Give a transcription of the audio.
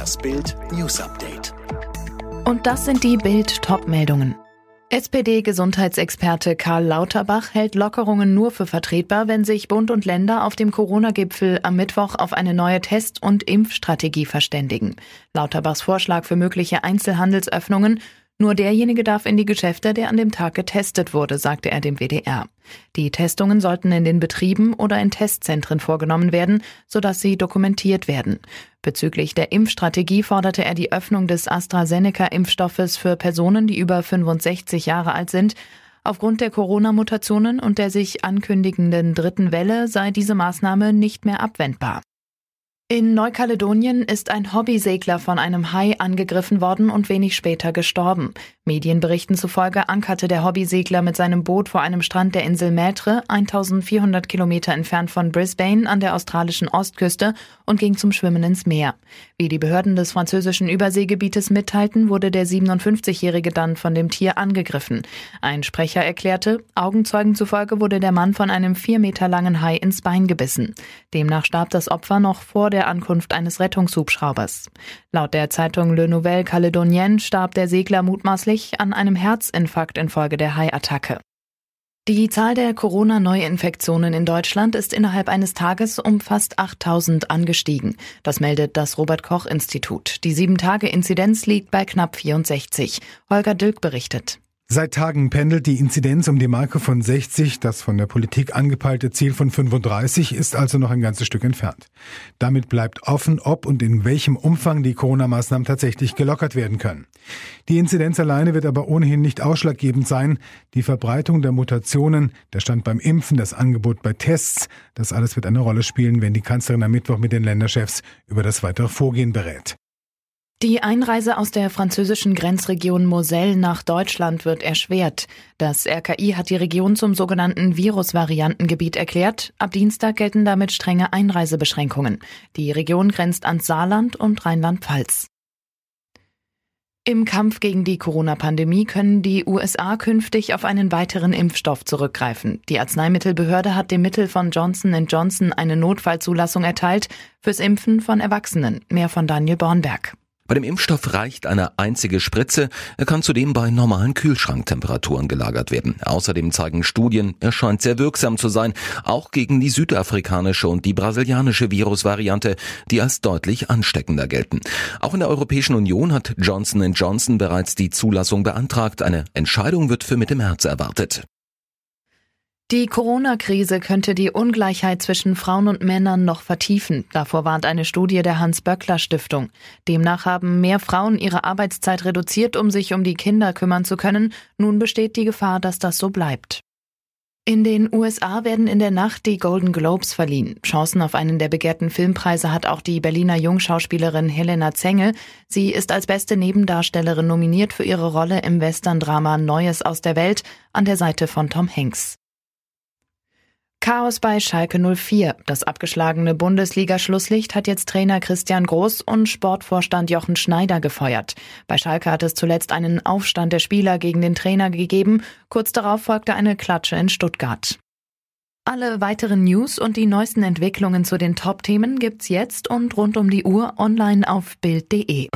Das Bild News Update. Und das sind die Bild Topmeldungen. SPD-Gesundheitsexperte Karl Lauterbach hält Lockerungen nur für vertretbar, wenn sich Bund und Länder auf dem Corona-Gipfel am Mittwoch auf eine neue Test- und Impfstrategie verständigen. Lauterbachs Vorschlag für mögliche Einzelhandelsöffnungen nur derjenige darf in die Geschäfte, der an dem Tag getestet wurde, sagte er dem WDR. Die Testungen sollten in den Betrieben oder in Testzentren vorgenommen werden, sodass sie dokumentiert werden. Bezüglich der Impfstrategie forderte er die Öffnung des AstraZeneca-Impfstoffes für Personen, die über 65 Jahre alt sind. Aufgrund der Corona-Mutationen und der sich ankündigenden dritten Welle sei diese Maßnahme nicht mehr abwendbar. In Neukaledonien ist ein Hobbysegler von einem Hai angegriffen worden und wenig später gestorben. Medienberichten zufolge ankerte der Hobbysegler mit seinem Boot vor einem Strand der Insel Maitre, 1400 Kilometer entfernt von Brisbane an der australischen Ostküste und ging zum Schwimmen ins Meer. Wie die Behörden des französischen Überseegebietes mitteilten, wurde der 57-Jährige dann von dem Tier angegriffen. Ein Sprecher erklärte, Augenzeugen zufolge wurde der Mann von einem vier Meter langen Hai ins Bein gebissen. Demnach starb das Opfer noch vor der der Ankunft eines Rettungshubschraubers. Laut der Zeitung Le Nouvel Caledonien starb der Segler mutmaßlich an einem Herzinfarkt infolge der Haiattacke. Die Zahl der Corona-Neuinfektionen in Deutschland ist innerhalb eines Tages um fast 8000 angestiegen. Das meldet das Robert-Koch-Institut. Die 7-Tage-Inzidenz liegt bei knapp 64. Holger Dilk berichtet. Seit Tagen pendelt die Inzidenz um die Marke von 60. Das von der Politik angepeilte Ziel von 35 ist also noch ein ganzes Stück entfernt. Damit bleibt offen, ob und in welchem Umfang die Corona-Maßnahmen tatsächlich gelockert werden können. Die Inzidenz alleine wird aber ohnehin nicht ausschlaggebend sein. Die Verbreitung der Mutationen, der Stand beim Impfen, das Angebot bei Tests, das alles wird eine Rolle spielen, wenn die Kanzlerin am Mittwoch mit den Länderchefs über das weitere Vorgehen berät. Die Einreise aus der französischen Grenzregion Moselle nach Deutschland wird erschwert. Das RKI hat die Region zum sogenannten Virusvariantengebiet erklärt. Ab Dienstag gelten damit strenge Einreisebeschränkungen. Die Region grenzt ans Saarland und Rheinland-Pfalz. Im Kampf gegen die Corona-Pandemie können die USA künftig auf einen weiteren Impfstoff zurückgreifen. Die Arzneimittelbehörde hat dem Mittel von Johnson Johnson eine Notfallzulassung erteilt fürs Impfen von Erwachsenen. Mehr von Daniel Bornberg. Bei dem Impfstoff reicht eine einzige Spritze. Er kann zudem bei normalen Kühlschranktemperaturen gelagert werden. Außerdem zeigen Studien, er scheint sehr wirksam zu sein, auch gegen die südafrikanische und die brasilianische Virusvariante, die als deutlich ansteckender gelten. Auch in der Europäischen Union hat Johnson Johnson bereits die Zulassung beantragt. Eine Entscheidung wird für Mitte März erwartet. Die Corona-Krise könnte die Ungleichheit zwischen Frauen und Männern noch vertiefen. Davor warnt eine Studie der Hans-Böckler-Stiftung. Demnach haben mehr Frauen ihre Arbeitszeit reduziert, um sich um die Kinder kümmern zu können. Nun besteht die Gefahr, dass das so bleibt. In den USA werden in der Nacht die Golden Globes verliehen. Chancen auf einen der begehrten Filmpreise hat auch die Berliner Jungschauspielerin Helena Zengel. Sie ist als beste Nebendarstellerin nominiert für ihre Rolle im Western-Drama Neues aus der Welt an der Seite von Tom Hanks. Chaos bei Schalke 04. Das abgeschlagene Bundesliga-Schlusslicht hat jetzt Trainer Christian Groß und Sportvorstand Jochen Schneider gefeuert. Bei Schalke hat es zuletzt einen Aufstand der Spieler gegen den Trainer gegeben. Kurz darauf folgte eine Klatsche in Stuttgart. Alle weiteren News und die neuesten Entwicklungen zu den Top-Themen gibt's jetzt und rund um die Uhr online auf Bild.de.